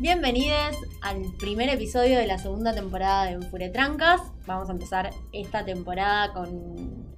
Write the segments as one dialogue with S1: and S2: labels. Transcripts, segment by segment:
S1: Bienvenidos al primer episodio de la segunda temporada de Enfuretrancas. Vamos a empezar esta temporada con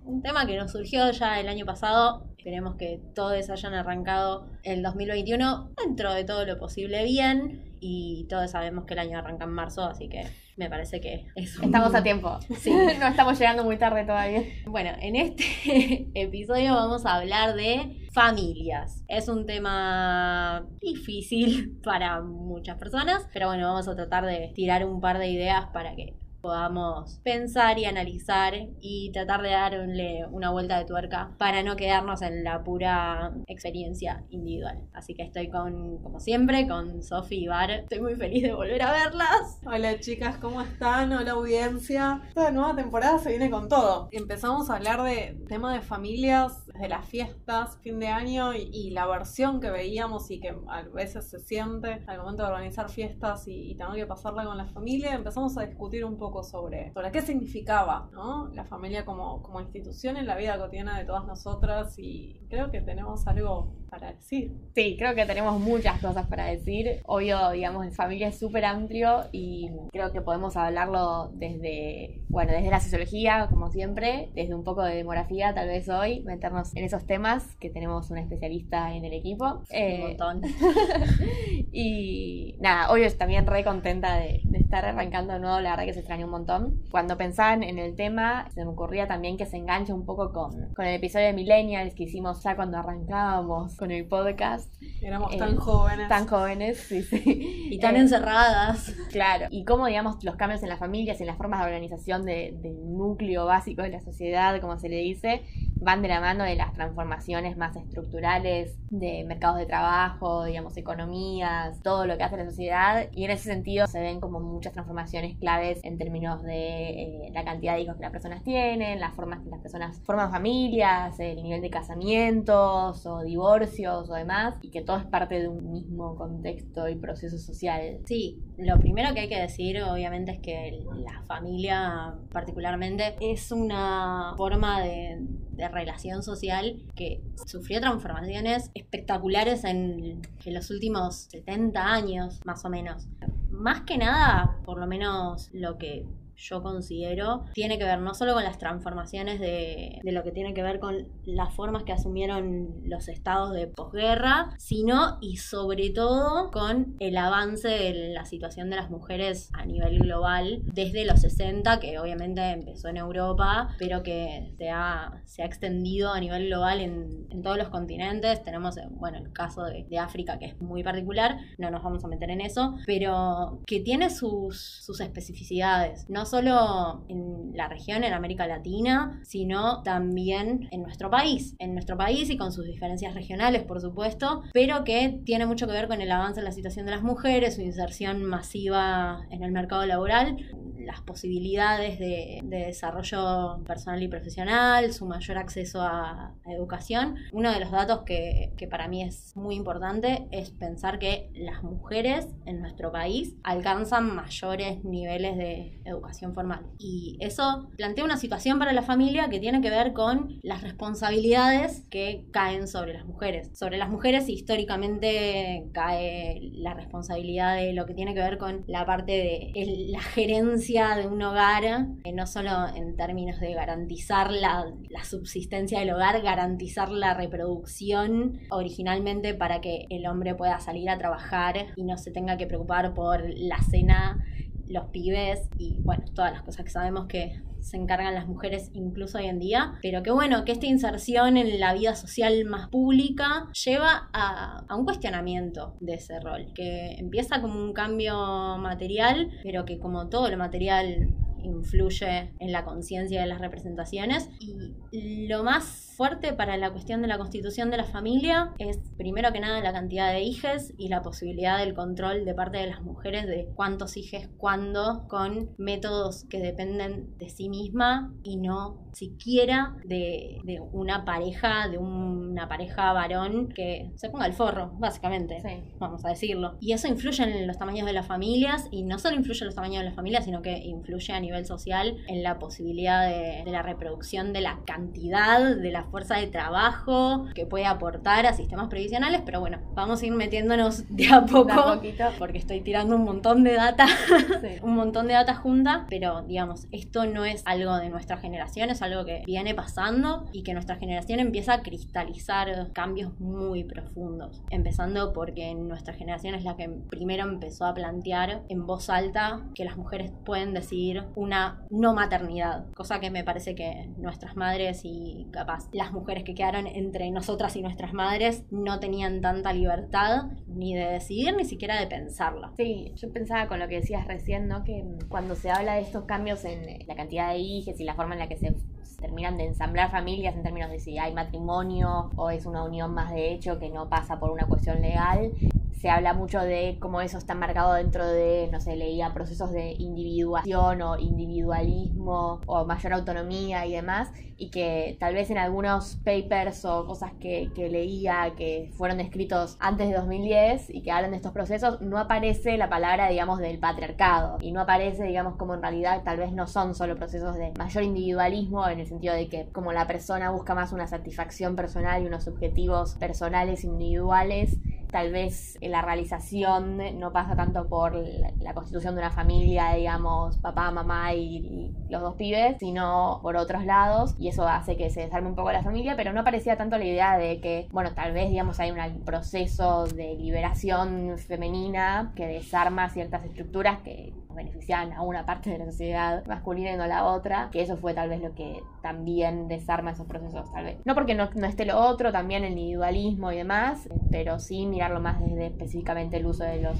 S1: un tema que nos surgió ya el año pasado. Esperemos que todos hayan arrancado el 2021 dentro de todo lo posible bien. Y todos sabemos que el año arranca en marzo, así que me parece que es un-
S2: Estamos a tiempo.
S1: Sí.
S2: no estamos llegando muy tarde todavía.
S1: Bueno, en este episodio vamos a hablar de familias. Es un tema difícil para muchas personas, pero bueno, vamos a tratar de tirar un par de ideas para que podamos pensar y analizar y tratar de darle una vuelta de tuerca para no quedarnos en la pura experiencia individual. Así que estoy con, como siempre, con Sofi y Bar. Estoy muy feliz de volver a verlas.
S3: Hola chicas, ¿cómo están? Hola audiencia. Esta nueva temporada se viene con todo. Empezamos a hablar de tema de familias, de las fiestas, fin de año y, la versión que veíamos y que a veces se siente al momento de organizar fiestas y, y tener que pasarla con la familia. Empezamos a discutir un poco sobre, sobre qué significaba ¿no? la familia como, como institución en la vida cotidiana de todas nosotras y creo que tenemos algo para decir.
S2: Sí, creo que tenemos muchas cosas para decir. Obvio, digamos, en familia es súper amplio y creo que podemos hablarlo desde, bueno, desde la sociología, como siempre, desde un poco de demografía, tal vez hoy, meternos en esos temas que tenemos una especialista en el equipo.
S1: Un
S2: Eh,
S1: montón.
S2: y nada, obvio, también re contenta de, de estar arrancando de nuevo, la verdad que se extrañó un montón. Cuando pensaban en el tema, se me ocurría también que se engancha un poco con, con el episodio de Millennials que hicimos ya cuando arrancábamos con el podcast,
S3: Éramos
S2: Eh,
S3: tan jóvenes.
S2: tan jóvenes, sí, sí.
S1: Y tan
S2: Eh,
S1: encerradas.
S2: Claro, y cómo, digamos, los cambios en las familias, en las formas de organización de- del núcleo básico de la sociedad, como se le dice, van de la mano de las transformaciones más estructurales de mercados de trabajo, digamos, economías, todo lo que hace la sociedad. Y en ese sentido se ven como muchas transformaciones claves en términos de eh, la cantidad de hijos que las personas tienen, las formas que las personas forman familias, el nivel de casamientos o divorcios o demás, y que todo es parte de un mismo contexto y proceso social.
S1: Sí, lo primero que hay que decir obviamente es que la familia particularmente es una forma de, relación social que sufrió transformaciones espectaculares en, en los últimos 70 años más o menos. Más que nada, por lo menos lo que yo considero, tiene que ver no solo con las transformaciones de, de lo que tiene que ver con las formas que asumieron los estados de posguerra, sino y sobre todo con el avance de la situación de las mujeres a nivel global desde los 60, que obviamente empezó en Europa, pero que se ha, se ha extendido a nivel global en, en todos los continentes. Tenemos, eh, bueno, el caso de, África, que es muy particular, no nos vamos a meter en eso, pero que tiene sus, sus especificidades, no solo en la región, en América Latina, sino también en nuestro país, en nuestro país y con sus diferencias regionales, por supuesto, pero que tiene mucho que ver con el avance en la situación de las mujeres, su inserción masiva en el mercado laboral, las posibilidades de, de desarrollo personal y profesional, su mayor acceso a, a educación. Uno de los datos que, que para mí es muy importante es pensar que las mujeres en nuestro país alcanzan mayores niveles de educación formal. Y eso plantea una situación para la familia que tiene que ver con las responsabilidades que caen sobre las mujeres. Sobre las mujeres históricamente cae la responsabilidad de lo que tiene que ver con la parte de la gerencia de un hogar, eh, no solo en términos de garantizar la, la subsistencia del hogar, garantizar la reproducción originalmente para que el hombre pueda salir a trabajar y no se tenga que preocupar por la cena los pibes y bueno, todas las cosas que sabemos que se encargan las mujeres incluso hoy en día, pero que bueno, que esta inserción en la vida social más pública lleva a, un cuestionamiento de ese rol, que empieza como un cambio material, pero que como todo lo material influye en la conciencia de las representaciones. Y lo más fuerte para la cuestión de la constitución de la familia es primero que nada la cantidad de hijes y la posibilidad del control de parte de las mujeres de cuántos hijes cuándo con métodos que dependen de sí misma y no siquiera de, de una pareja, de una pareja varón que se ponga el forro, básicamente
S2: Sí.
S1: vamos a decirlo. Y eso influye en los tamaños de las familias y no solo influye en los tamaños de las familias, sino que influye a nivel nivel social en la posibilidad de, de la reproducción de la cantidad de la fuerza de trabajo que puede aportar a sistemas previsionales, pero bueno, vamos a ir metiéndonos de a poco,
S2: De a
S1: porque estoy tirando un montón de data,
S2: Sí.
S1: un montón de data junta, pero digamos, esto no es algo de nuestra generación, es algo que viene pasando y que nuestra generación empieza a cristalizar cambios muy profundos, empezando porque nuestra generación es la que primero empezó a plantear en voz alta que las mujeres pueden decidir una no maternidad, cosa que me parece que nuestras madres y capaz las mujeres que quedaron entre nosotras y nuestras madres no tenían tanta libertad ni de decidir ni siquiera de pensarla.
S2: Sí, yo pensaba con lo que decías recién, ¿no? Que cuando se habla de estos cambios en eh, la cantidad de hijos y la forma en la que se terminan de ensamblar familias en términos de si hay matrimonio o es una unión más de hecho que no pasa por una cuestión legal, se habla mucho de cómo eso está marcado dentro de, no sé, leía procesos de individuación o individualismo o mayor autonomía y demás, y que tal vez en algunos papers o cosas que, que leía que fueron escritos antes de 2010 y que hablan de estos procesos, no aparece la palabra, digamos, del patriarcado, y no aparece, digamos, como en realidad tal vez no son solo procesos de mayor individualismo en el sentido de que como la persona busca más una satisfacción personal y unos objetivos personales individuales, tal vez la realización no pasa tanto por la, constitución de una familia, digamos, papá, mamá y, y los dos pibes, sino por otros lados, y eso hace que se desarme un poco la familia, pero no parecía tanto la idea de que, bueno, tal vez, digamos, hay un proceso de liberación femenina que desarma ciertas estructuras que beneficiaban a una parte de la sociedad masculina y no a la otra, que eso fue tal vez lo que también desarma esos procesos, tal vez. No porque no, no esté lo otro, también el individualismo y demás, pero sí mirarlo más desde específicamente el uso de los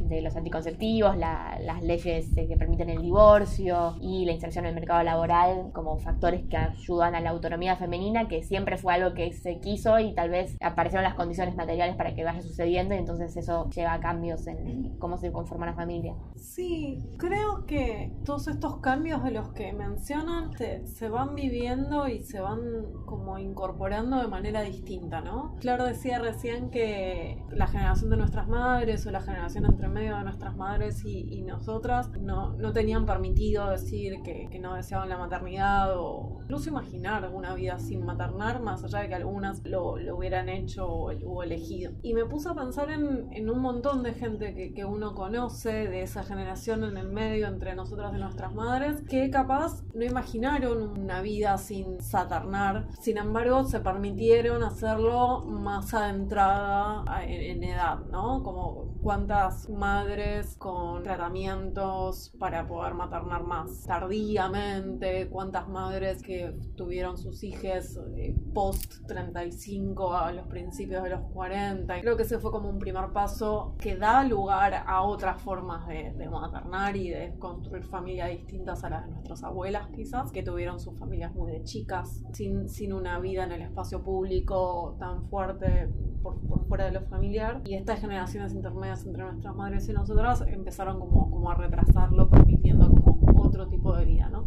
S2: de los anticonceptivos, la, las leyes eh, que permiten el divorcio y la inserción en el mercado laboral como factores que ayudan a la autonomía femenina, que siempre fue algo que se quiso y tal vez aparecieron las condiciones materiales para que vaya sucediendo y entonces eso lleva a cambios en cómo se conforma la familia.
S3: Sí, creo que todos estos cambios de los que mencionan se, se van viviendo y se van como incorporando de manera distinta, ¿no? Claro decía recién que la generación de nuestras madres o la generación entre medio de nuestras madres y, y nosotras no, no, tenían permitido decir que, que, no deseaban la maternidad o incluso imaginar una vida sin maternar, más allá de que algunas lo, lo hubieran hecho o, o, elegido. Y me puse a pensar en, en un montón de gente que, que, uno conoce de esa generación en el medio entre nosotras y nuestras madres, que capaz no imaginaron una vida sin saternar, sin embargo se permitieron hacerlo más adentrada en, en edad, ¿no? Como cuántas madres con tratamientos para poder maternar más tardíamente, cuántas madres que tuvieron sus hijos eh, post 35 a los principios de los 40. Y creo que ese fue como un primer paso que da lugar a otras formas de, de maternar y de construir familias distintas a las de nuestras abuelas quizás, que tuvieron sus familias muy de chicas, sin, sin una vida en el espacio público tan fuerte por, por fuera de lo familiar. Y estas generaciones intermedias entre nuestras madres y nosotras empezaron como, como a retrasarlo, permitiendo como otro tipo de vida, ¿no?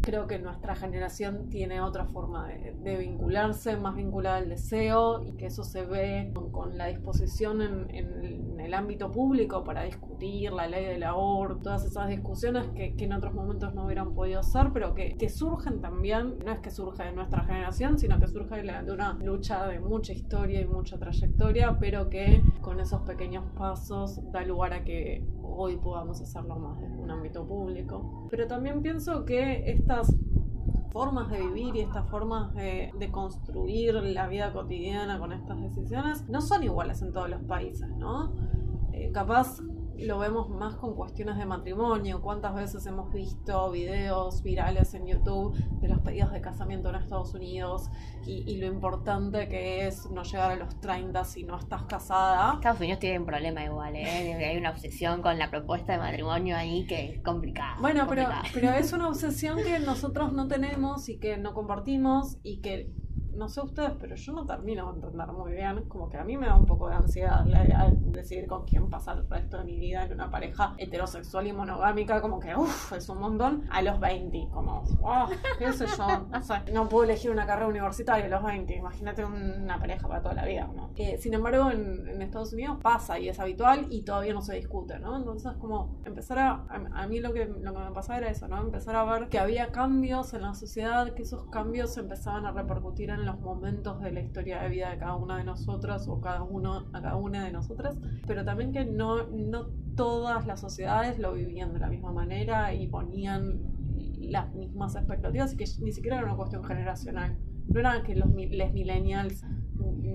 S3: Creo que nuestra generación tiene otra forma de, de, vincularse, más vinculada al deseo, y que eso se ve con, con la disposición en, en, en, el ámbito público para discutir la ley del aborto, todas esas discusiones que, en otros momentos no hubieran podido ser, pero que, que, surgen también, no es que surge de nuestra generación, sino que surge de, una lucha de mucha historia y mucha trayectoria, pero que con esos pequeños pasos da lugar a que hoy podamos hacerlo más en un ámbito público. Pero también pienso que estas formas de vivir y estas formas de, construir la vida cotidiana con estas decisiones no son iguales en todos los países, ¿no? Eh, capaz lo vemos más con cuestiones de matrimonio. ¿Cuántas veces hemos visto videos virales en YouTube de los pedidos de casamiento en Estados Unidos y, y lo importante que es no llegar a los 30 si no estás casada?
S2: Estados Unidos tiene un problema igual, ¿eh? Hay una obsesión con la propuesta de matrimonio ahí que es complicada.
S3: Bueno,
S2: complicada.
S3: Pero, pero es una obsesión que nosotros no tenemos y que no compartimos y que no sé ustedes, pero yo no termino de entender muy bien, como que a mí me da un poco de ansiedad la decidir con quién pasar el resto de mi vida en una pareja heterosexual y monogámica, como que, uff, es un montón, a los 20, como, oh, qué sé yo, no sé, no puedo elegir una carrera universitaria a los 20, imagínate una pareja para toda la vida, ¿no? Eh, sin embargo, en, Estados Unidos pasa y es habitual y todavía no se discute, ¿no? Entonces, como empezar a, a, mí lo que, lo que me pasaba era eso, ¿no? Empezar a ver que había cambios en la sociedad, que esos cambios empezaban a repercutir en los momentos de la historia de vida de cada una de nosotras o cada uno, a cada una de nosotras, pero también que no, no todas las sociedades lo vivían de la misma manera y ponían las mismas expectativas y que ni siquiera era una cuestión generacional. No era que los les millennials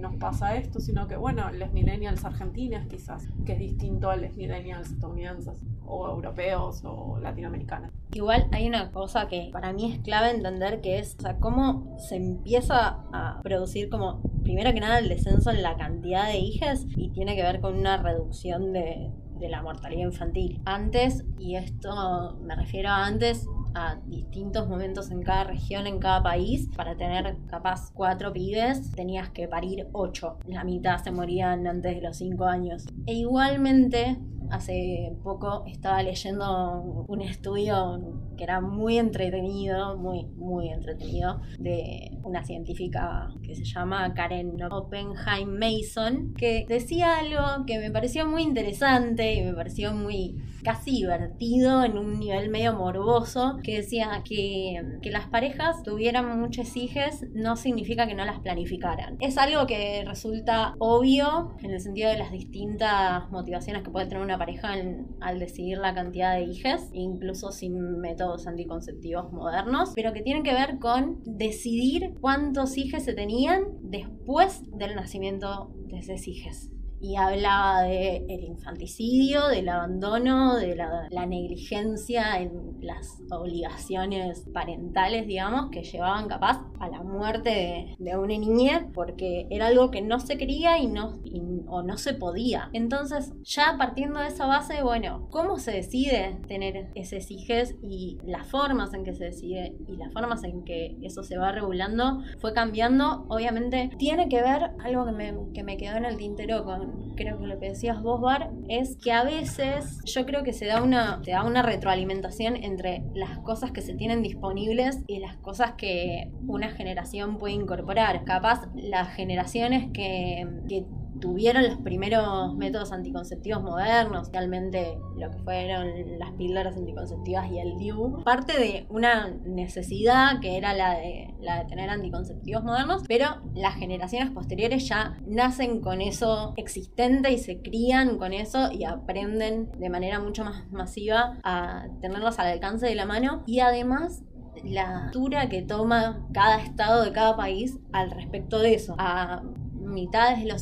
S3: nos pasa esto, sino que, bueno, les millennials argentinas quizás, que es distinto a les millennials estadounidenses o europeos o latinoamericanos.
S1: Igual hay una cosa que para mí es clave entender que es, o sea, cómo se empieza a producir como, primero que nada, el descenso en la cantidad de hijas y tiene que ver con una reducción de, de la mortalidad infantil. Antes, y esto me refiero a antes, a distintos momentos en cada región, en cada país. Para tener capaz cuatro pibes tenías que parir ocho. La mitad se morían antes de los cinco años. E igualmente hace poco estaba leyendo un estudio que era muy entretenido, muy, muy entretenido, de una científica que se llama Karen Oppenheim Mason, que decía algo que me pareció muy interesante y me pareció muy casi divertido en un nivel medio morboso, que decía que, que las parejas tuvieran muchas hijas no significa que no las planificaran. Es algo que resulta obvio en el sentido de las distintas motivaciones que puede tener una pareja al decidir la cantidad de hijas, incluso sin métodos anticonceptivos modernos, pero que tienen que ver con decidir cuántos hijos se tenían después del nacimiento de esos hijos y hablaba de el infanticidio, del abandono, de la, negligencia en las obligaciones parentales, digamos, que llevaban capaz a la muerte de, una niñez porque era algo que no se quería y no, o no se podía. Entonces, ya partiendo de esa base, bueno, ¿cómo se decide tener ese hijes y las formas en que se decide y las formas en que eso se va regulando fue cambiando? Obviamente, tiene que ver algo que me, que me quedó en el tintero con creo que lo que decías vos, Bar, es que a veces yo creo que se da una, se da una retroalimentación entre las cosas que se tienen disponibles y las cosas que una generación puede incorporar. Capaz las generaciones que, que tuvieron los primeros métodos anticonceptivos modernos, realmente lo que fueron las píldoras anticonceptivas y el DIU, parte de una necesidad que era la de, la de tener anticonceptivos modernos, pero las generaciones posteriores ya nacen con eso existente y se crían con eso y aprenden de manera mucho más masiva a tenerlos al alcance de la mano y además la altura que toma cada estado de cada país al respecto de eso. A mitades de los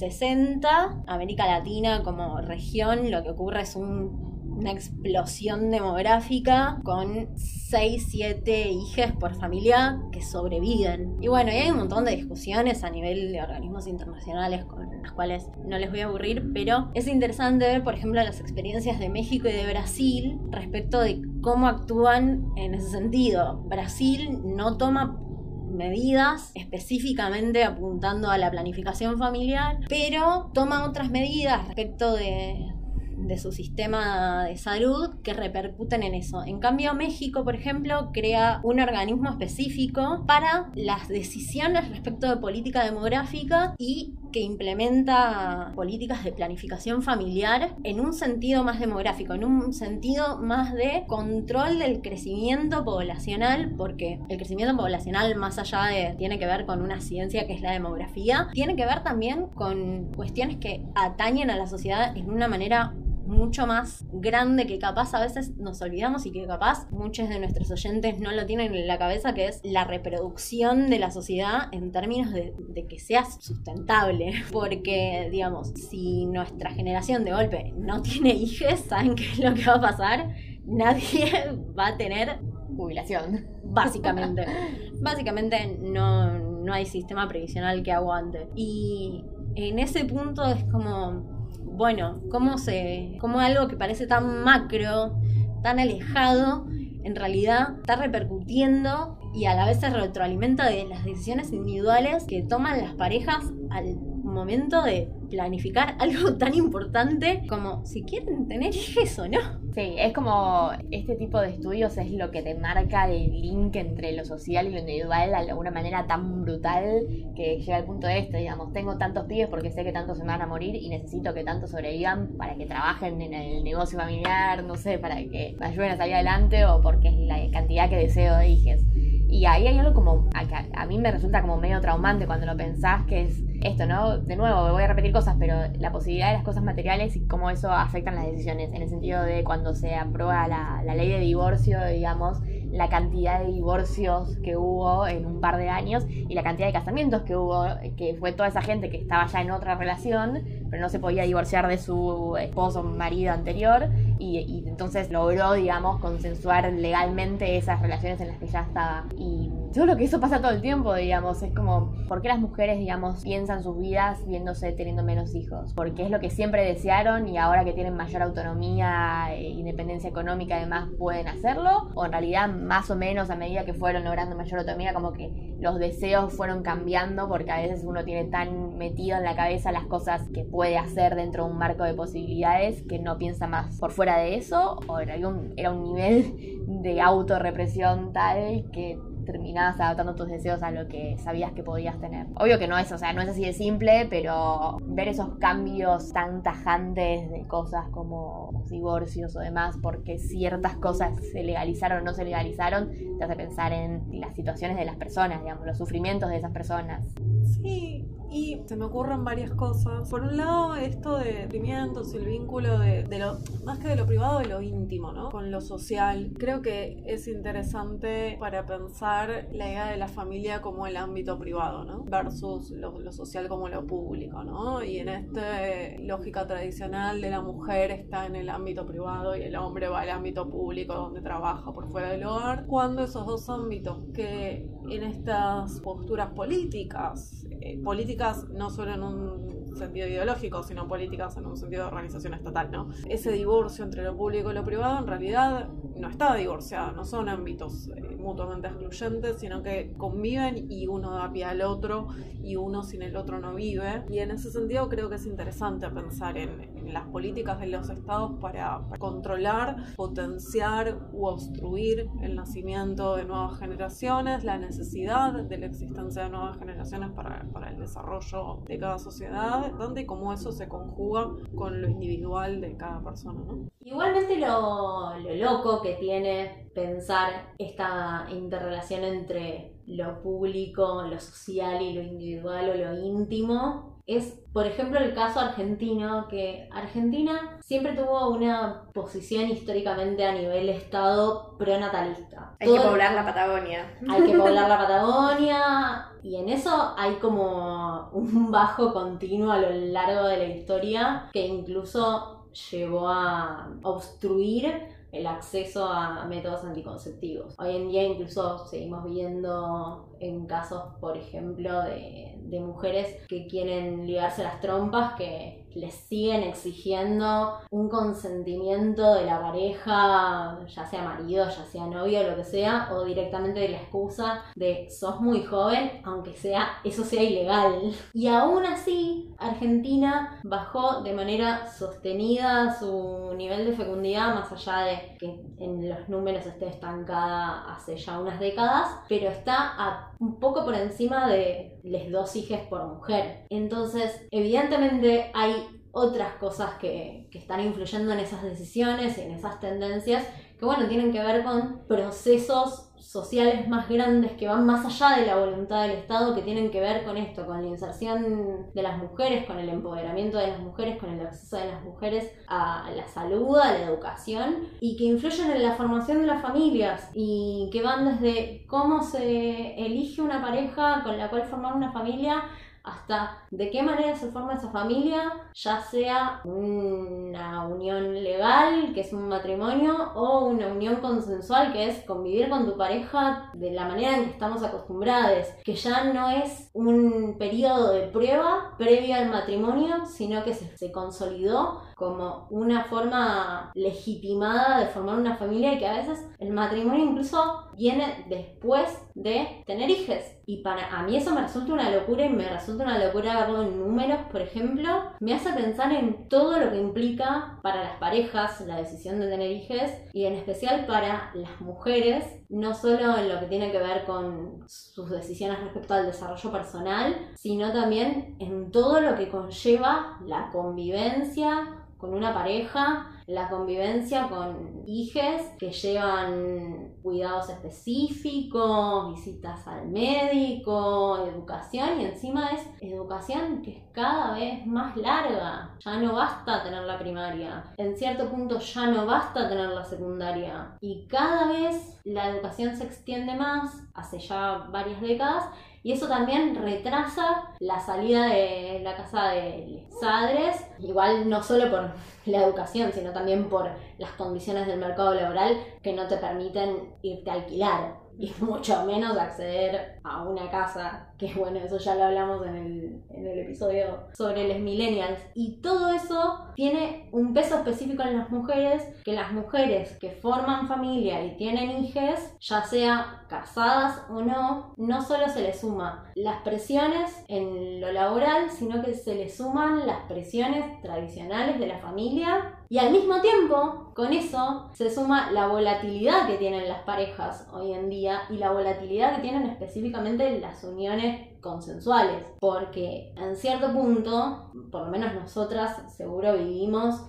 S1: 60, América Latina como región, lo que ocurre es una explosión demográfica con 6, 7 hijos por familia que sobreviven. Y bueno, hay un montón de discusiones a nivel de organismos internacionales con las cuales no les voy a aburrir, pero es interesante ver, por ejemplo, las experiencias de México y de Brasil respecto de cómo actúan en ese sentido. Brasil no toma medidas específicamente apuntando a la planificación familiar, pero toma otras medidas respecto de, de su sistema de salud que repercuten en eso. En cambio, México, por ejemplo, crea un organismo específico para las decisiones respecto de política demográfica y que implementa políticas de planificación familiar en un sentido más demográfico, en un sentido más de control del crecimiento poblacional, porque el crecimiento poblacional, más allá de, tiene que ver con una ciencia que es la demografía, tiene que ver también con cuestiones que atañen a la sociedad en una manera mucho más grande que capaz a veces nos olvidamos y que capaz muchos de nuestros oyentes no lo tienen en la cabeza, que es la reproducción de la sociedad en términos de, que sea sustentable. Porque, digamos, si nuestra generación de golpe no tiene hijos, ¿saben qué es lo que va a pasar? Nadie va a tener
S2: jubilación.
S1: Básicamente. Básicamente no, no hay sistema previsional que aguante. Y en ese punto es como bueno, cómo se, cómo algo que parece tan macro, tan alejado, en realidad está repercutiendo y a la vez se retroalimenta de las decisiones individuales que toman las parejas al momento de planificar algo tan importante como si quieren tener hijos o no.
S2: Sí, es como este tipo de estudios es lo que te marca el link entre lo social y lo individual de alguna manera tan brutal que llega al punto de esto, digamos, tengo tantos pibes porque sé que tantos se van a morir y necesito que tantos sobrevivan para que trabajen en el negocio familiar, no sé, para que me ayuden a salir adelante o porque es la cantidad que deseo de. Y ahí hay algo como, a, a mí me resulta como medio traumante cuando lo pensás, que es esto, ¿no? De nuevo, voy a repetir cosas, pero la posibilidad de las cosas materiales y cómo eso afecta las decisiones, en el sentido de cuando se aprueba la, la ley de divorcio, digamos, la cantidad de divorcios que hubo en un par de años y la cantidad de casamientos que hubo, que fue toda esa gente que estaba ya en otra relación, pero no se podía divorciar de su esposo o marido anterior y, entonces logró, digamos, consensuar legalmente esas relaciones en las que ya estaba. Y yo creo que eso pasa todo el tiempo, digamos, es como, ¿por qué las mujeres, digamos, piensan sus vidas viéndose teniendo menos hijos? Porque es lo que siempre desearon y ahora que tienen mayor autonomía e independencia económica además pueden hacerlo, o en realidad más o menos a medida que fueron logrando mayor autonomía, como que los deseos fueron cambiando porque a veces uno tiene tan metido en la cabeza las cosas que puede hacer dentro de un marco de posibilidades que no piensa más por fuera de eso, o era un, era un nivel de autorrepresión tal que terminabas adaptando tus deseos a lo que sabías que podías tener. Obvio que no es, o sea, no es así de simple, pero ver esos cambios tan tajantes de cosas como divorcios o demás, porque ciertas cosas se legalizaron o no se legalizaron, te hace pensar en las situaciones de las personas, digamos, los sufrimientos de esas personas.
S3: Sí, y se me ocurren varias cosas. Por un lado, esto de sentimientos, el vínculo de, lo, más que de lo privado, de lo íntimo, ¿no? Con lo social. Creo que es interesante para pensar la idea de la familia como el ámbito privado, ¿no? Versus lo, social como lo público, ¿no? Y en esta lógica tradicional de la mujer está en el ámbito privado y el hombre va al ámbito público donde trabaja por fuera del hogar. Cuando esos dos ámbitos que en estas posturas políticas, eh, políticas no solo en un sentido ideológico, sino políticas en un sentido de organización estatal, ¿no? Ese divorcio entre lo público y lo privado en realidad no está divorciado, no son ámbitos eh, mutuamente excluyentes, sino que conviven y uno da pie al otro y uno sin el otro no vive. Y en ese sentido creo que es interesante pensar en, las políticas de los estados para, controlar, potenciar u obstruir el nacimiento de nuevas generaciones, la necesidad de la existencia de nuevas generaciones para, para el desarrollo de cada sociedad, donde cómo eso se conjuga con lo individual de cada persona. ¿no?
S1: Igualmente lo, lo loco que tiene pensar esta interrelación entre lo público, lo social y lo individual o lo íntimo es, por ejemplo, el caso argentino, que Argentina siempre tuvo una posición históricamente a nivel Estado pronatalista.
S2: Hay que poblar la Patagonia.
S1: Hay que poblar la Patagonia. Y en eso hay como un bajo continuo a lo largo de la historia que incluso llevó a obstruir el acceso a métodos anticonceptivos. Hoy en día incluso seguimos viendo en casos, por ejemplo, de, de mujeres que quieren ligarse las trompas, que les siguen exigiendo un consentimiento de la pareja, ya sea marido, ya sea novio, lo que sea, o directamente de la excusa de sos muy joven, aunque sea eso sea ilegal. Y aún así, Argentina bajó de manera sostenida su nivel de fecundidad, más allá de que en los números esté estancada hace ya unas décadas, pero está a un poco por encima de les dos hijos por mujer. Entonces, evidentemente hay otras cosas que, que, están influyendo en esas decisiones y en esas tendencias que, bueno, tienen que ver con procesos sociales más grandes que van más allá de la voluntad del Estado, que tienen que ver con esto, con la inserción de las mujeres, con el empoderamiento de las mujeres, con el acceso de las mujeres a la salud, a la educación, y que influyen en la formación de las familias y que van desde cómo se elige una pareja con la cual formar una familia hasta de qué manera se forma esa familia, ya sea una unión legal, que es un matrimonio, o una unión consensual, que es convivir con tu pareja de la manera en que estamos acostumbrados, que ya no es un periodo de prueba previo al matrimonio, sino que se, se consolidó como una forma legitimada de formar una familia y que a veces el matrimonio incluso viene después de tener hijos. Y para a mí eso me resulta una locura y me resulta una locura verlo en números, por ejemplo. Me hace pensar en todo lo que implica para las parejas la decisión de tener hijos y en especial para las mujeres, no solo en lo que tiene que ver con sus decisiones respecto al desarrollo personal, sino también en todo lo que conlleva la convivencia con una pareja, la convivencia con hijes que llevan cuidados específicos, visitas al médico, educación y encima es educación que es cada vez más larga. Ya no basta tener la primaria, en cierto punto ya no basta tener la secundaria. Y cada vez la educación se extiende más, hace ya varias décadas y eso también retrasa la salida de la casa de padres, igual no solo por la educación, sino también por las condiciones del mercado laboral que no te permiten irte a alquilar y mucho menos acceder a una casa, que bueno, eso ya lo hablamos en el, en el episodio sobre los millennials. Y todo eso tiene un peso específico en las mujeres, que las mujeres que forman familia y tienen hijos, ya sea casadas o no, no solo se les suma las presiones en lo laboral, sino que se les suman las presiones tradicionales de la familia y al mismo tiempo, con eso, se suma la volatilidad que tienen las parejas hoy en día y la volatilidad que tienen específicamente las uniones consensuales. Porque en cierto punto, por lo menos nosotras seguro vivimos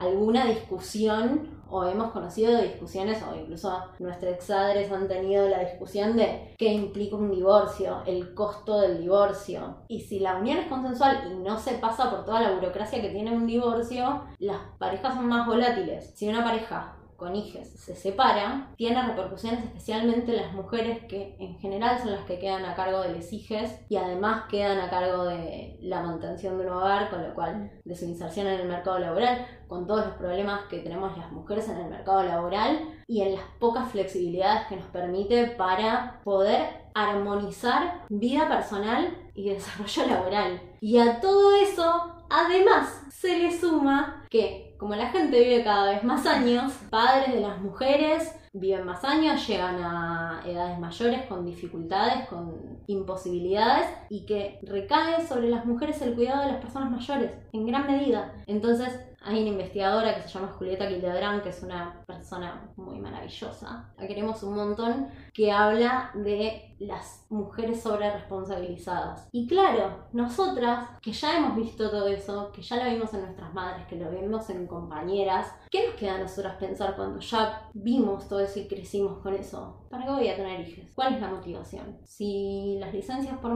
S1: alguna discusión o hemos conocido discusiones o incluso nuestros exadres han tenido la discusión de qué implica un divorcio, el costo del divorcio. Y si la unión es consensual y no se pasa por toda la burocracia que tiene un divorcio, las parejas son más volátiles. Si una pareja con hijos se separa, tiene repercusiones especialmente en las mujeres que en general son las que quedan a cargo de los hijos y además quedan a cargo de la mantención de un hogar, con lo cual de su inserción en el mercado laboral, con todos los problemas que tenemos las mujeres en el mercado laboral y en las pocas flexibilidades que nos permite para poder armonizar vida personal y desarrollo laboral. Y a todo eso, además, se le suma que como la gente vive cada vez más años, padres de las mujeres viven más años, llegan a edades mayores con dificultades, con imposibilidades y que recae sobre las mujeres el cuidado de las personas mayores en gran medida. Entonces, hay una investigadora que se llama Julieta Quildebrán, que es una persona muy maravillosa, la queremos un montón, que habla de las mujeres sobre responsabilizadas. Y claro, nosotras, que ya hemos visto todo eso, que ya lo vimos en nuestras madres, que lo vimos en compañeras, ¿qué nos queda a nosotras pensar cuando ya vimos todo eso y crecimos con eso? ¿Para qué voy a tener hijos? ¿Cuál es la motivación? Si las licencias por,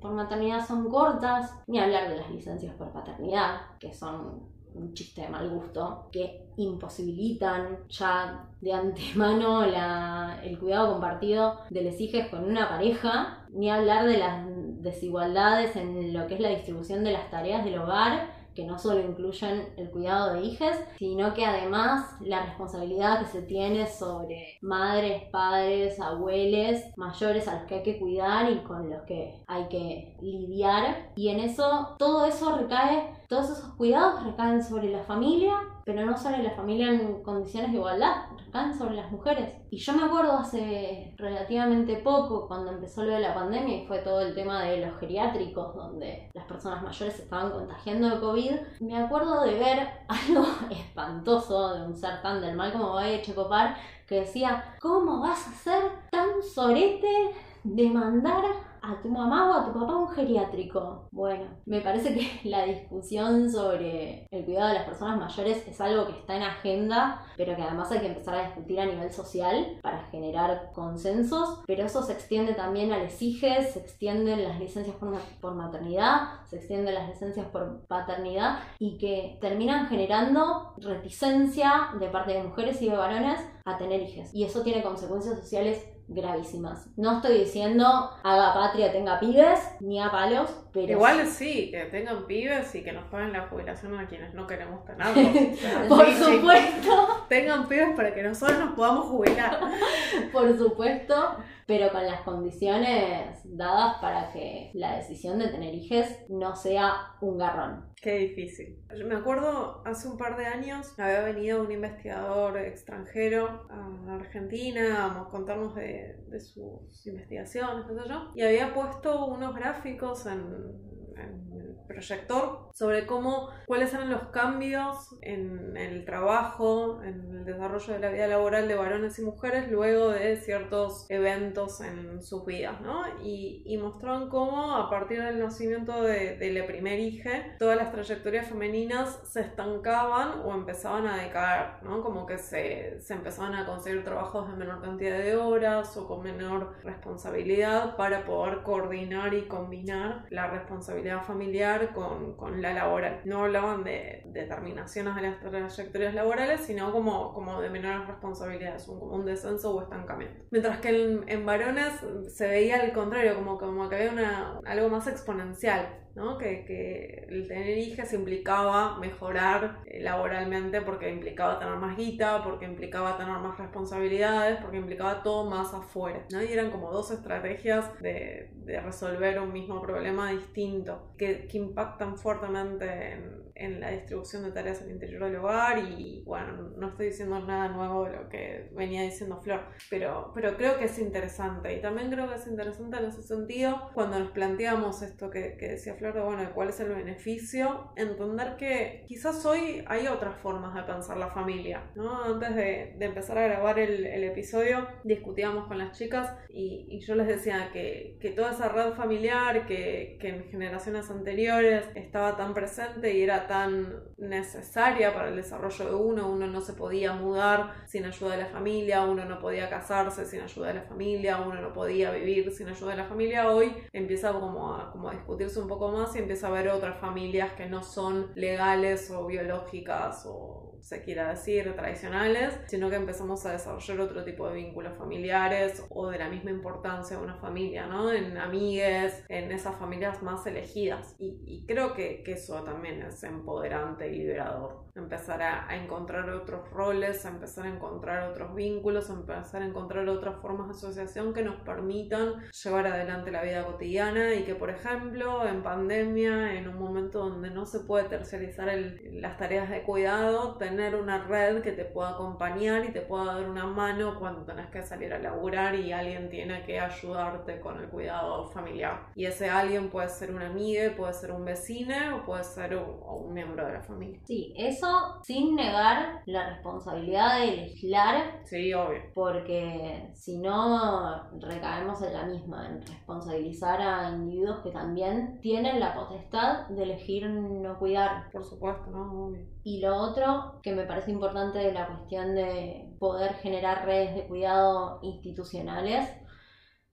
S1: por maternidad son cortas, ni hablar de las licencias por paternidad, que son un chiste de mal gusto, que imposibilitan ya de antemano la, el cuidado compartido de los hijos con una pareja, ni hablar de las desigualdades en lo que es la distribución de las tareas del hogar que no solo incluyen el cuidado de hijas, sino que además la responsabilidad que se tiene sobre madres, padres, abuelos, mayores a los que hay que cuidar y con los que hay que lidiar. Y en eso, todo eso recae, todos esos cuidados recaen sobre la familia, pero no sobre la familia en condiciones de igualdad, sobre las mujeres. Y yo me acuerdo hace relativamente poco, cuando empezó lo de la pandemia y fue todo el tema de los geriátricos, donde las personas mayores se estaban contagiando de COVID, me acuerdo de ver algo espantoso de un ser tan del mal como Valle Checopar, que decía, ¿cómo vas a ser tan sorete de mandar a tu mamá o a tu papá un geriátrico. Bueno, me parece que la discusión sobre el cuidado de las personas mayores es algo que está en agenda, pero que además hay que empezar a discutir a nivel social para generar consensos, pero eso se extiende también a los hijos, se extienden las licencias por, por maternidad, se extienden las licencias por paternidad y que terminan generando reticencia de parte de mujeres y de varones a tener hijos. Y eso tiene consecuencias sociales gravísimas. No estoy diciendo haga patria, tenga pibes, ni a palos, pero...
S3: Igual sí, que tengan pibes y que nos paguen la jubilación a quienes no queremos tenerlos.
S1: Por supuesto.
S3: tengan pibes para que nosotros nos podamos jubilar.
S1: Por supuesto. Pero con las condiciones dadas para que la decisión de tener hijos no sea un garrón.
S3: Qué difícil. Me acuerdo hace un par de años había venido un investigador extranjero a Argentina a contarnos de, de sus investigaciones, qué sé yo, y había puesto unos gráficos en el proyector sobre cómo, cuáles eran los cambios en el trabajo, en el desarrollo de la vida laboral de varones y mujeres luego de ciertos eventos en sus vidas, ¿no? Y, y mostraron cómo a partir del nacimiento de, de la primer hija, todas las trayectorias femeninas se estancaban o empezaban a decaer, ¿no? Como que se, se empezaban a conseguir trabajos de menor cantidad de horas o con menor responsabilidad para poder coordinar y combinar la responsabilidad familiar con, con la laboral. No hablaban de determinaciones de las trayectorias laborales, sino como, como de menores responsabilidades, un, un descenso o estancamiento. Mientras que en, en varones se veía al contrario, como, como que había una, algo más exponencial. ¿No? Que, que, el tener hijas implicaba mejorar eh, laboralmente porque implicaba tener más guita, porque implicaba tener más responsabilidades, porque implicaba todo más afuera. ¿no? Y eran como dos estrategias de, de resolver un mismo problema distinto que, que impactan fuertemente en, en la distribución de tareas al interior del hogar y bueno, no estoy diciendo nada nuevo de lo que venía diciendo Flor, pero, pero creo que es interesante y también creo que es interesante en ese sentido cuando nos planteamos esto que, que decía Flor de bueno, cuál es el beneficio, entender que quizás hoy hay otras formas de pensar la familia, ¿no? Antes de, de empezar a grabar el, episodio discutíamos con las chicas y, y yo les decía que, que, toda esa red familiar que, que en generaciones anteriores estaba tan presente y era tan necesaria para el desarrollo de uno, uno no se podía mudar sin ayuda de la familia, uno no podía casarse sin ayuda de la familia, uno no podía vivir sin ayuda de la familia, hoy empieza como a, como a discutirse un poco más y empieza a haber otras familias que no son legales o biológicas o se quiera decir, tradicionales, sino que empezamos a desarrollar otro tipo de vínculos familiares o de la misma importancia de una familia, ¿no? En amigues, en esas familias más elegidas. Y, y creo que, que, eso también es empoderante y liberador. Empezar a, a, encontrar otros roles, a empezar a encontrar otros vínculos, a empezar a encontrar otras formas de asociación que nos permitan llevar adelante la vida cotidiana y que, por ejemplo, en pandemia, en un momento donde no se puede terciarizar el, las tareas de cuidado, tener una red que te pueda acompañar y te pueda dar una mano cuando tenés que salir a laburar y alguien tiene que ayudarte con el cuidado familiar. Y ese alguien puede ser una amiga, puede ser un vecino o puede ser un, un miembro de la familia.
S1: Sí, eso sin negar la responsabilidad de legislar.
S3: Sí, obvio.
S1: Porque si no, recaemos en la misma, en responsabilizar a individuos que también tienen la potestad de elegir no cuidar.
S3: Por supuesto, ¿no? Obvio.
S1: Y lo otro que me parece importante de la cuestión de poder generar redes de cuidado institucionales,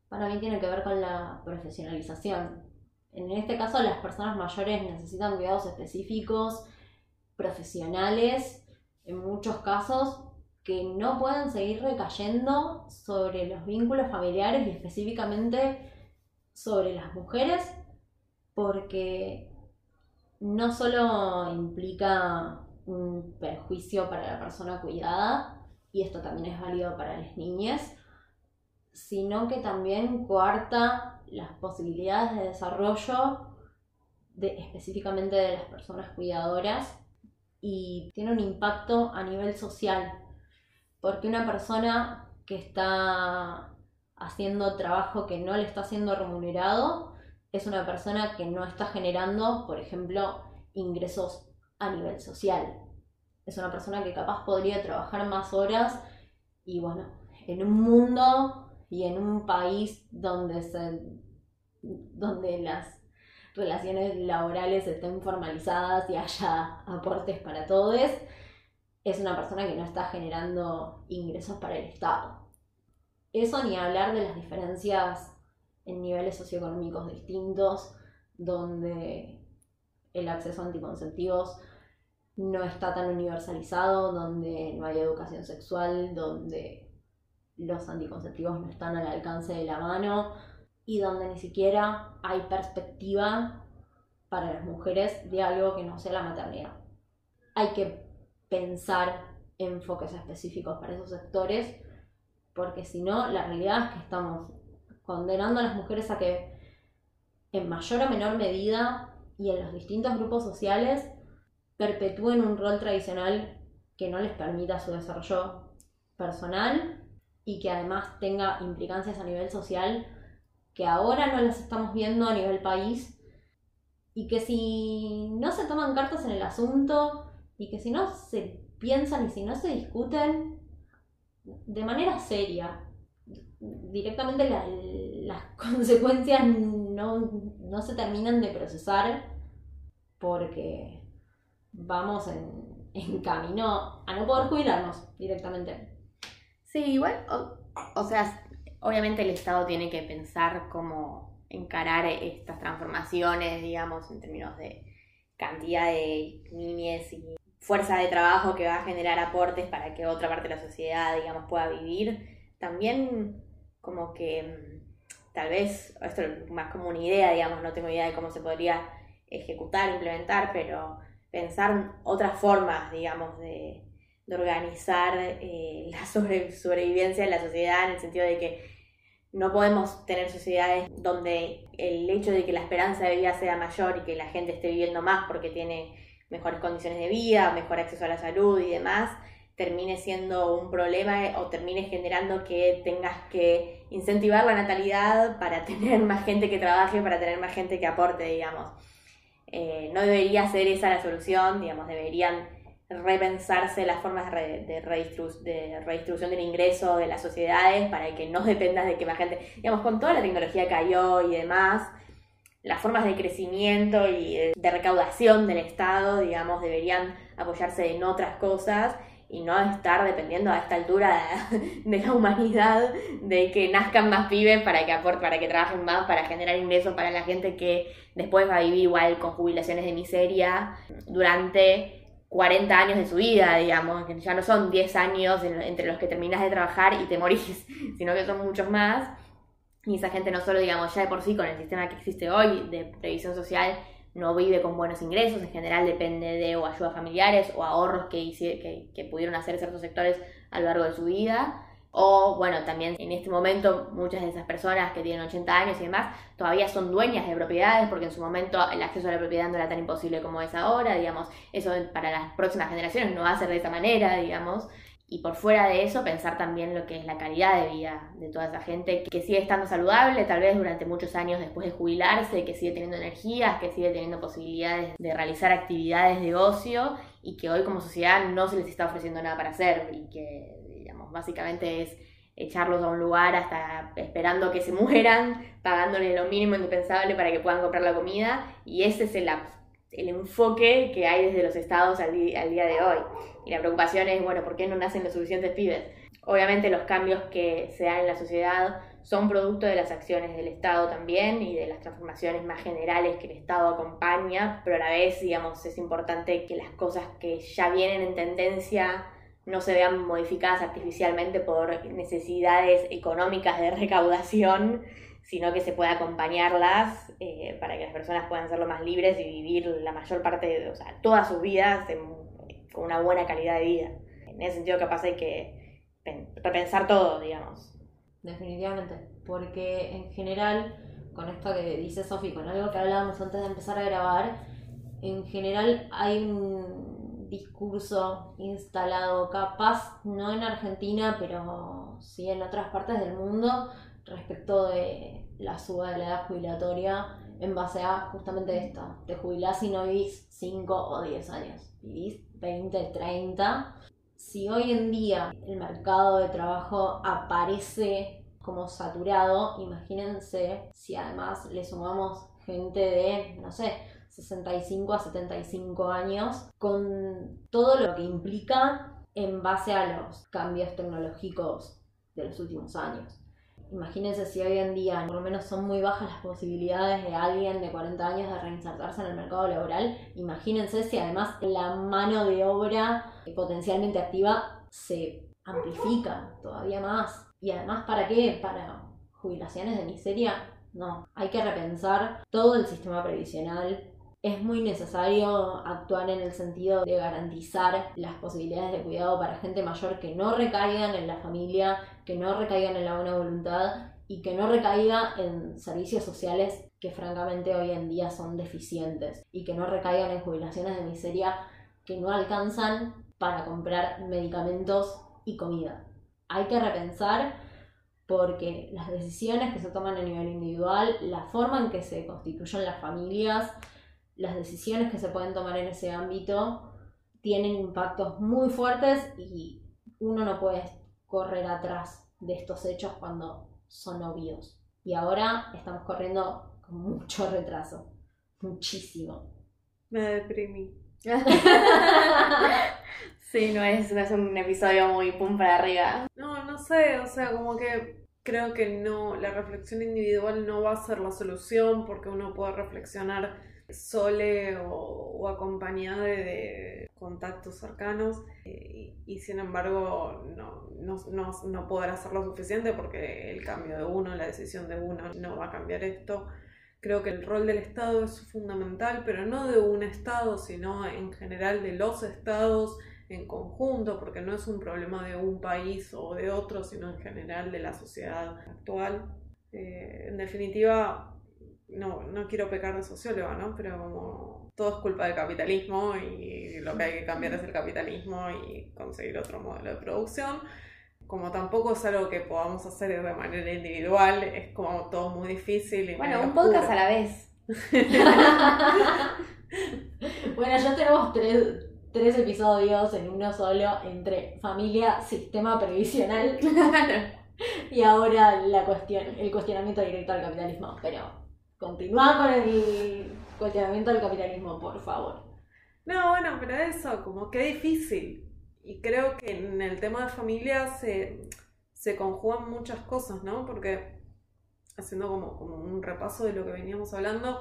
S1: para mí tiene que ver con la profesionalización. En este caso, las personas mayores necesitan cuidados específicos, profesionales, en muchos casos, que no pueden seguir recayendo sobre los vínculos familiares y específicamente sobre las mujeres, porque no solo implica un perjuicio para la persona cuidada, y esto también es válido para las niñas, sino que también coarta las posibilidades de desarrollo de, específicamente de las personas cuidadoras y tiene un impacto a nivel social, porque una persona que está haciendo trabajo que no le está siendo remunerado es una persona que no está generando, por ejemplo, ingresos a nivel social. Es una persona que capaz podría trabajar más horas y bueno, en un mundo y en un país donde se donde las relaciones laborales estén formalizadas y haya aportes para todos, es una persona que no está generando ingresos para el Estado. Eso ni hablar de las diferencias en niveles socioeconómicos distintos, donde el acceso a anticonceptivos no está tan universalizado, donde no hay educación sexual, donde los anticonceptivos no están al alcance de la mano, y donde ni siquiera hay perspectiva para las mujeres de algo que no sea la maternidad. Hay que pensar enfoques específicos para esos sectores, porque si no, la realidad es que estamos condenando a las mujeres a que en mayor o menor medida y en los distintos grupos sociales perpetúen un rol tradicional que no les permita su desarrollo personal y que además tenga implicancias a nivel social que ahora no las estamos viendo a nivel país y que si no se toman cartas en el asunto y que si no se piensan y si no se discuten de manera seria, directamente las consecuencias no, no se terminan de procesar porque vamos en, en camino a no poder jubilarnos directamente.
S2: Sí, igual, o, sea, obviamente el Estado tiene que pensar cómo encarar estas transformaciones, digamos, en términos de cantidad de niñez y fuerza de trabajo que va a generar aportes para que otra parte de la sociedad, digamos, pueda vivir. También como que mm, tal vez, esto es más como una idea, digamos, no tengo idea de cómo se podría ejecutar, implementar, pero pensar otras formas, digamos, de, organizar eh, la sobrevivencia de la sociedad en el sentido de que no podemos tener sociedades donde el hecho de que la esperanza de vida sea mayor y que la gente esté viviendo más porque tiene mejores condiciones de vida, mejor acceso a la salud y demás, termine siendo un problema o termine generando que tengas que incentivar la natalidad para tener más gente que trabaje, para tener más gente que aporte, digamos. Eh, no debería ser esa la solución, digamos, deberían repensarse las formas de, de, redistribución del ingreso de las sociedades para que no dependas de que más gente, digamos, con toda la tecnología que hay hoy y demás, las formas de crecimiento y de recaudación del Estado, digamos, deberían apoyarse en otras cosas y no estar dependiendo a esta altura de, la humanidad de que nazcan más pibes para que aporten, para que trabajen más, para generar ingresos para la gente que después va a vivir igual con jubilaciones de miseria durante 40 años de su vida, digamos, que ya no son 10 años entre los que terminas de trabajar y te morís, sino que son muchos más. Y esa gente no solo, digamos, ya de por sí con el sistema que existe hoy de previsión social, no vive con buenos ingresos, en general depende de o ayudas familiares o ahorros que, que, que pudieron hacer ciertos sectores a lo largo de su vida. O bueno, también en este momento muchas de esas personas que tienen 80 años y demás todavía son dueñas de propiedades porque en su momento el acceso a la propiedad no era tan imposible como es ahora, digamos, eso para las próximas generaciones no va a ser de esa manera, digamos. Y por fuera de eso, pensar también lo que es la calidad de vida de toda esa gente que sigue estando saludable, tal vez durante muchos años después de jubilarse, que sigue teniendo energías, que sigue teniendo posibilidades de realizar actividades de ocio y que hoy como sociedad no se les está ofreciendo nada para hacer y que básicamente es echarlos a un lugar hasta esperando que se mueran, pagándole lo mínimo indispensable para que puedan comprar la comida, y ese es el, el enfoque que hay desde los estados al, al día de hoy. Y la preocupación es, bueno, ¿por qué no nacen los suficientes pibes? Obviamente los cambios que se dan en la sociedad son producto de las acciones del Estado también y de las transformaciones más generales que el Estado acompaña, pero a la vez, digamos, es importante que las cosas que ya vienen en tendencia no se vean modificadas artificialmente por necesidades económicas de recaudación, sino que se pueda acompañarlas eh, para que las personas puedan ser lo más libres y vivir la mayor parte, de, o sea, todas sus vidas con una buena calidad de vida. En ese sentido capaz hay que repensar todo, digamos.
S1: Definitivamente, porque en general, con esto que dice Sofi, con algo que hablábamos antes de empezar a grabar, en general hay un discurso instalado, capaz no en Argentina, pero sí en otras partes del mundo, respecto de la suba de la edad jubilatoria en base a justamente esto. Te jubilás y no vivís 5 o 10 años, vivís 20, 30. Si hoy en día el mercado de trabajo aparece como saturado, imagínense si además le sumamos gente de, no sé, 65 a 75 años, con todo lo que implica en base a los cambios tecnológicos de los últimos años. Imagínense si hoy en día por lo menos son muy bajas las posibilidades de alguien de 40 años de reinsertarse en el mercado laboral. Imagínense si además la mano de obra potencialmente activa se amplifica todavía más. Y además, ¿para qué? Para jubilaciones de miseria. No, hay que repensar todo el sistema previsional es muy necesario actuar en el sentido de garantizar las posibilidades de cuidado para gente mayor que no recaigan en la familia, que no recaigan en la buena voluntad y que no recaiga en servicios sociales que francamente hoy en día son deficientes y que no recaigan en jubilaciones de miseria que no alcanzan para comprar medicamentos y comida. Hay que repensar porque las decisiones que se toman a nivel individual, la forma en que se constituyen las familias, las decisiones que se pueden tomar en ese ámbito tienen impactos muy fuertes y uno no puede correr atrás de estos hechos cuando son obvios. Y ahora estamos corriendo con mucho retraso, muchísimo.
S3: Me deprimí.
S2: sí, no es, no es un episodio muy pum para arriba.
S3: No, no sé, o sea, como que creo que no, la reflexión individual no va a ser la solución porque uno puede reflexionar sole o, acompañada de, contactos cercanos eh, y, sin embargo no, no, no, podrá ser lo suficiente porque el cambio de uno, la decisión de uno no va a cambiar esto. Creo que el rol del Estado es fundamental, pero no de un Estado, sino en general de los Estados en conjunto, porque no es un problema de un país o de otro, sino en general de la sociedad actual. Eh, en definitiva, no, no quiero pecar de socióloga, ¿no? Pero como todo es culpa del capitalismo y lo que hay que cambiar es el capitalismo y conseguir otro modelo de producción. Como tampoco es algo que podamos hacer de manera individual, es como todo muy difícil. Y
S2: bueno, un podcast a la vez.
S1: bueno, ya tenemos tres, tres episodios en uno solo entre familia, sistema previsional y ahora la cuestión, el cuestionamiento directo al capitalismo. Pero Continúa con el cuestionamiento del capitalismo, por favor.
S3: No, bueno, pero eso, como que difícil. Y creo que en el tema de familia se, se conjugan muchas cosas, ¿no? Porque haciendo como, como un repaso de lo que veníamos hablando,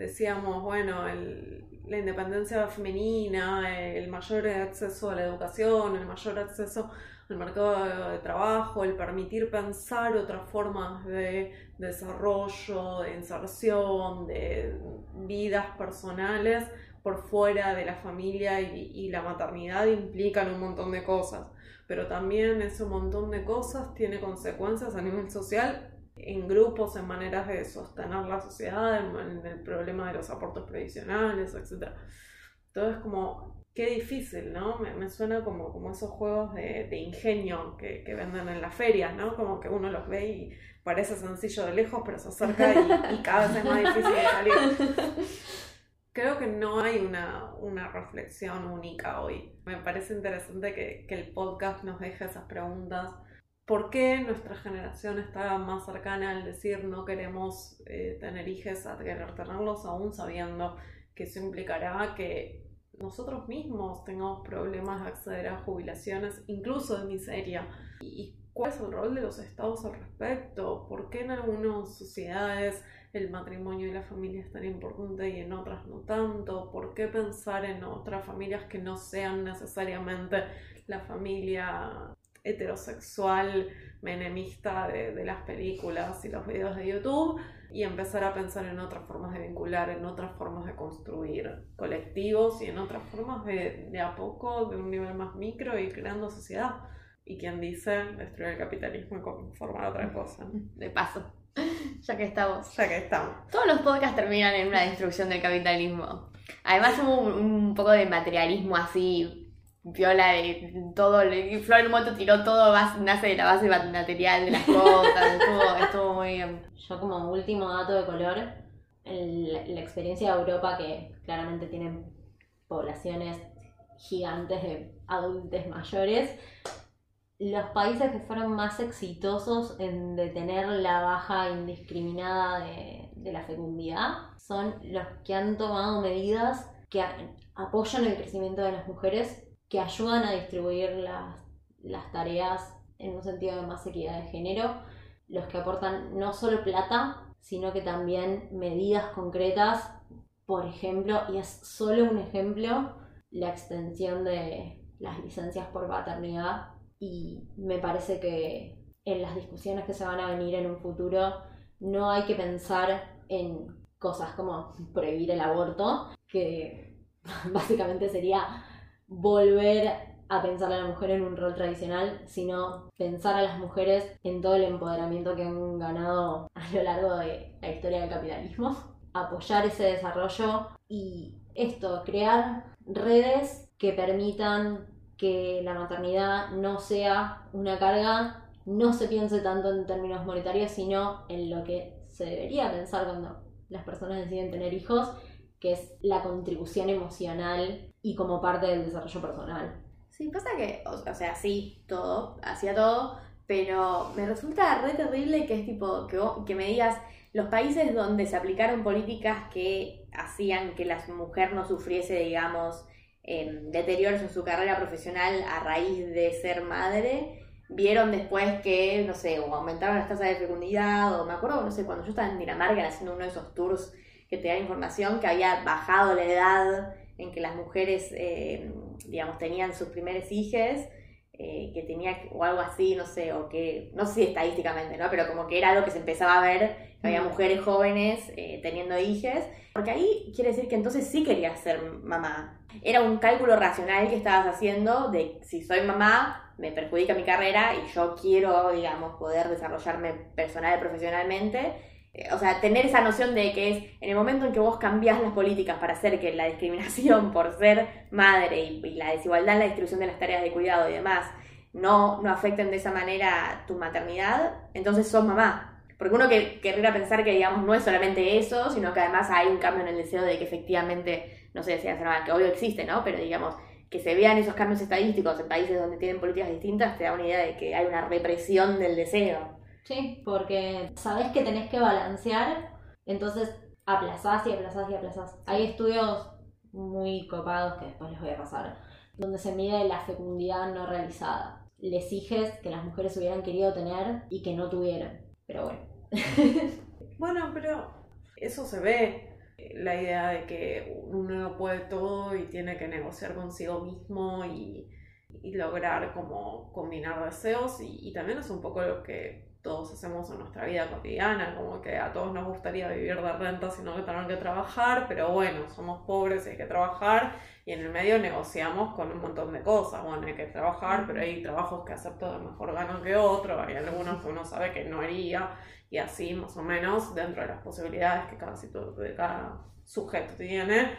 S3: decíamos, bueno, la independencia femenina, el mayor acceso a la educación, el mayor acceso el mercado de trabajo, el permitir pensar otras formas de desarrollo, de inserción, de vidas personales por fuera de la familia y, la maternidad implican un montón de cosas, pero también ese montón de cosas tiene consecuencias a nivel social en grupos, en maneras de sostener la sociedad, en, el problema de los aportes previsionales, etc. Entonces, como Qué difícil, ¿no? Me, suena como, como esos juegos de, ingenio que, venden en las ferias, ¿no? Como que uno los ve y parece sencillo de lejos, pero se acerca y, cada vez es más difícil de salir. Creo que no hay una, una reflexión única hoy. Me parece interesante que, que el podcast nos deje esas preguntas. ¿Por qué nuestra generación está más cercana al decir no queremos eh, tener hijos a querer tenerlos, aún sabiendo que eso implicará que nosotros mismos tengamos problemas de acceder a jubilaciones, incluso de miseria. ¿Y cuál es el rol de los estados al respecto? ¿Por qué en algunas sociedades el matrimonio y la familia es tan importante y en otras no tanto? ¿Por qué pensar en otras familias que no sean necesariamente la familia heterosexual menemista de, de las películas y los videos de YouTube? y empezar a pensar en otras formas de vincular, en otras formas de construir colectivos y en otras formas de, de a poco, de un nivel más micro, y creando sociedad. Y quien dice destruir el capitalismo y formar otra cosa.
S2: De paso. Ya que estamos.
S3: Ya que estamos.
S2: Todos los podcasts terminan en una destrucción del capitalismo. Además hubo un poco de materialismo así viola de todo, Flor en Moto tiró todo, nace de la base material de las cosas, estuvo, muy bien.
S1: Yo como último dato de color, la experiencia de Europa que claramente tiene poblaciones gigantes de adultos mayores, los países que fueron más exitosos en detener la baja indiscriminada de la fecundidad son los que han tomado medidas que apoyan el crecimiento de las mujeres que ayudan a distribuir las, tareas en un sentido de más equidad de género, los que aportan no solo plata, sino que también medidas concretas, por ejemplo, y es solo un ejemplo, la extensión de las licencias por paternidad. Y me parece que en las discusiones que se van a venir en un futuro no hay que pensar en cosas como prohibir el aborto, que básicamente sería volver a pensar a la mujer en un rol tradicional, sino pensar a las mujeres en todo el empoderamiento que han ganado a lo largo de la historia del capitalismo, apoyar ese desarrollo y esto, crear redes que permitan que la maternidad no sea una carga, no se piense tanto en términos monetarios, sino en lo que se debería pensar cuando las personas deciden tener hijos, que es la contribución emocional y como parte del desarrollo personal.
S2: Sí, pasa que, o, sea, sí, todo, hacía todo, pero me resulta re terrible que es tipo, que, que me digas, los países donde se aplicaron políticas que hacían que la mujer no sufriese, digamos, em, deterioros en su carrera profesional a raíz de ser madre, vieron después que, no sé, o aumentaron las tasas de fecundidad, o me acuerdo, no sé, cuando yo estaba en Dinamarca haciendo uno de esos tours que te dan información, que había bajado la edad en que las mujeres, em, digamos, tenían sus primeros hijos, eh, que tenía, o algo así, no sé, o que, no sé si estadísticamente, ¿no? Pero como que era algo que se empezaba a ver había mujeres jóvenes eh, teniendo hijos, porque ahí quiere decir que entonces sí querías ser mamá. Era un cálculo racional que estabas haciendo de si soy mamá, me perjudica mi carrera y yo quiero, digamos, poder desarrollarme personal y profesionalmente. O sea, tener esa noción de que es en el momento en que vos cambias las políticas para hacer que la discriminación por ser madre y, la desigualdad en la distribución de las tareas de cuidado y demás no, no afecten de esa manera tu maternidad, entonces sos mamá porque uno que querría pensar que, digamos, no es solamente eso, sino que además hay un cambio en el deseo de que efectivamente, no sé si hacer nada, que obvio existe, ¿no? Pero digamos, que se vean esos cambios estadísticos en países donde tienen políticas distintas, te da una idea de que hay una represión del deseo.
S1: Sí, porque sabes que tenés que balancear, entonces aplazás y aplazás y aplazás. Hay estudios muy copados que después les voy a pasar, donde se mide la fecundidad no realizada. Les hijes que las mujeres hubieran querido tener y que no tuvieron. Pero bueno,
S3: bueno, pero eso se ve. La idea de que uno no puede todo y tiene que negociar consigo mismo y, lograr como combinar deseos y, también es un poco lo que todos hacemos en nuestra vida cotidiana, como que a todos nos gustaría vivir de renta sino que tener que trabajar, pero bueno, somos pobres y hay que trabajar y en el medio negociamos con un montón de cosas, bueno, hay que trabajar, pero hay trabajos que acepto de mejor gano que otro, hay algunos que uno sabe que no haría y así más o menos dentro de las posibilidades que cada, de cada sujeto tiene,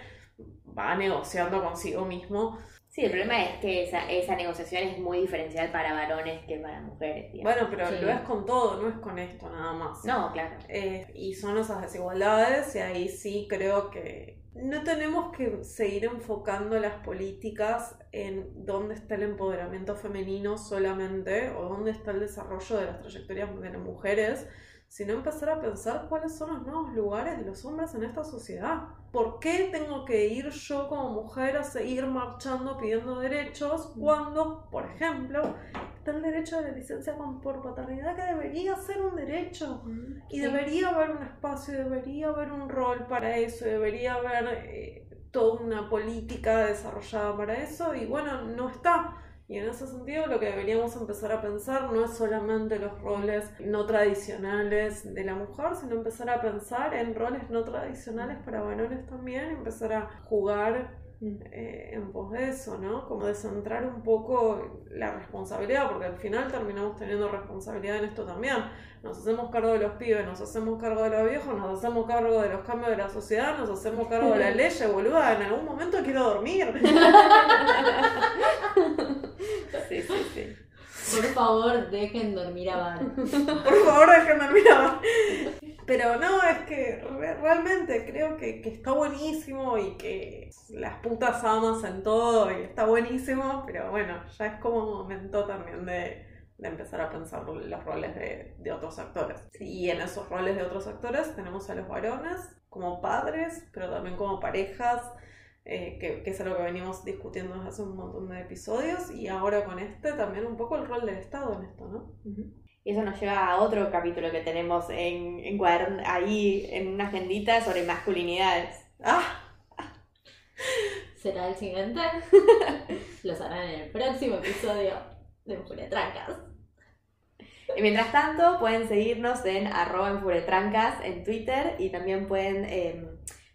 S3: va negociando consigo mismo.
S2: Sí, el problema es que esa, esa negociación es muy diferencial para varones que para mujeres.
S3: Bueno, pero lo es con todo, no es con esto nada más.
S2: No, claro.
S3: Eh, y son esas desigualdades y ahí sí creo que no tenemos que seguir enfocando las políticas en dónde está el empoderamiento femenino solamente o dónde está el desarrollo de las trayectorias de las mujeres, sino empezar a pensar cuáles son los nuevos lugares de los hombres en esta sociedad. ¿Por qué tengo que ir yo como mujer a seguir marchando pidiendo derechos cuando, por ejemplo, está el derecho de licencia por paternidad que debería ser un derecho y debería haber un espacio, debería haber un rol para eso, debería haber eh, toda una política desarrollada para eso y bueno, no está. Y en ese sentido lo que deberíamos empezar a pensar no es solamente los roles no tradicionales de la mujer, sino empezar a pensar en roles no tradicionales para varones también, empezar a jugar eh, en pos de eso, ¿no? Como descentrar un poco la responsabilidad, porque al final terminamos teniendo responsabilidad en esto también. Nos hacemos cargo de los pibes, nos hacemos cargo de los viejos, nos hacemos cargo de los cambios de la sociedad, nos hacemos cargo de la ley, boluda, en algún momento quiero dormir.
S2: Sí, sí, sí.
S1: Por favor, dejen dormir a Van.
S3: Por favor, dejen dormir a Van. Pero no, es que realmente creo que, está buenísimo y que las putas amas en todo y está buenísimo, pero bueno, ya es como un momento también de, empezar a pensar los roles de, otros actores. Y en esos roles de otros actores tenemos a los varones como padres, pero también como parejas, eh, que, es algo que venimos discutiendo desde hace un montón de episodios, y ahora con este también un poco el rol del Estado en esto, ¿no?
S2: Y eso nos lleva a otro capítulo que tenemos en, en ahí en una agendita sobre masculinidades. ¡Ah!
S1: ¿Será el siguiente? Los harán en el próximo episodio de Trancas.
S2: Y mientras tanto, pueden seguirnos en arroba en Twitter y también pueden em,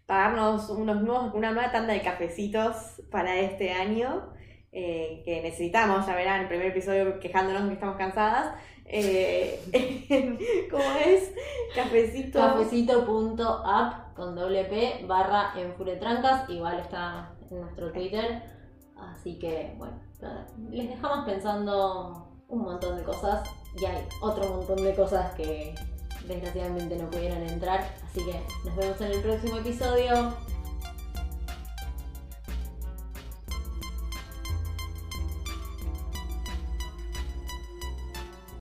S2: pagarnos unos nuevos, una nueva tanda de cafecitos para este año. eh, que necesitamos, ya verán, el primer episodio quejándonos que estamos cansadas. Eh, ¿Cómo es? Cafecito.
S1: Cafecito.app con doble P barra Enfuretrancas, igual está en nuestro Twitter. Así que, bueno, les dejamos pensando un montón de cosas y hay otro montón de cosas que desgraciadamente no pudieron entrar. Así que nos vemos en el próximo episodio.